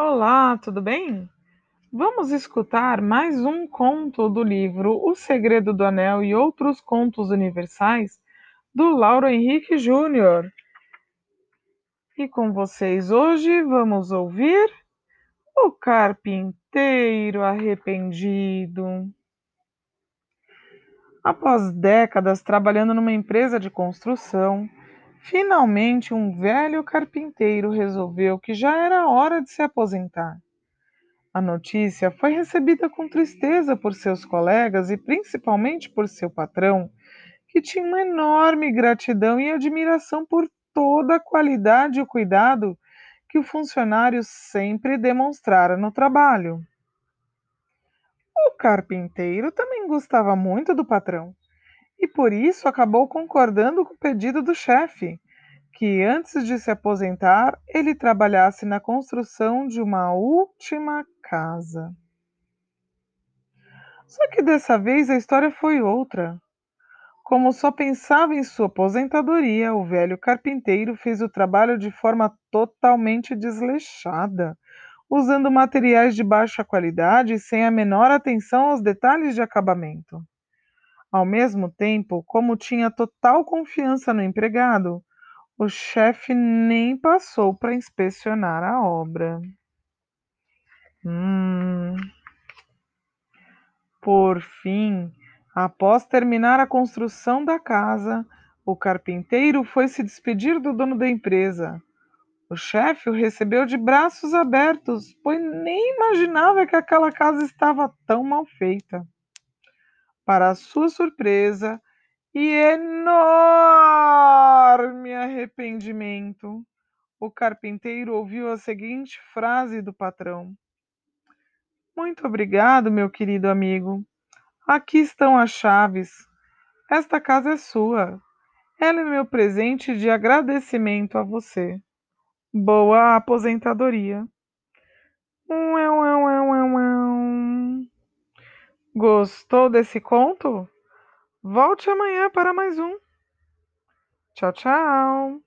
Olá, tudo bem? Vamos escutar mais um conto do livro O Segredo do Anel e Outros Contos Universais, do Lauro Henrique Júnior. E com vocês hoje vamos ouvir O Carpinteiro Arrependido. Após décadas trabalhando numa empresa de construção, finalmente um velho carpinteiro resolveu que já era hora de se aposentar. A notícia foi recebida com tristeza por seus colegas e principalmente por seu patrão, que tinha uma enorme gratidão e admiração por toda a qualidade e o cuidado que o funcionário sempre demonstrara no trabalho. O carpinteiro também gostava muito do patrão e por isso acabou concordando com o pedido do chefe, que antes de se aposentar ele trabalhasse na construção de uma última casa. Só que dessa vez a história foi outra. Como só pensava em sua aposentadoria, o velho carpinteiro fez o trabalho de forma totalmente desleixada, usando materiais de baixa qualidade e sem a menor atenção aos detalhes de acabamento. Ao mesmo tempo, como tinha total confiança no empregado, o chefe nem passou para inspecionar a obra. Hum. Por fim, após terminar a construção da casa, o carpinteiro foi se despedir do dono da empresa. O chefe o recebeu de braços abertos, pois nem imaginava que aquela casa estava tão mal feita. Para sua surpresa, e enorme arrependimento, o carpinteiro ouviu a seguinte frase do patrão: Muito obrigado, meu querido amigo. Aqui estão as chaves. Esta casa é sua. Ela é meu presente de agradecimento a você. Boa aposentadoria. Gostou desse conto? Volte amanhã para mais um. Tchau, tchau.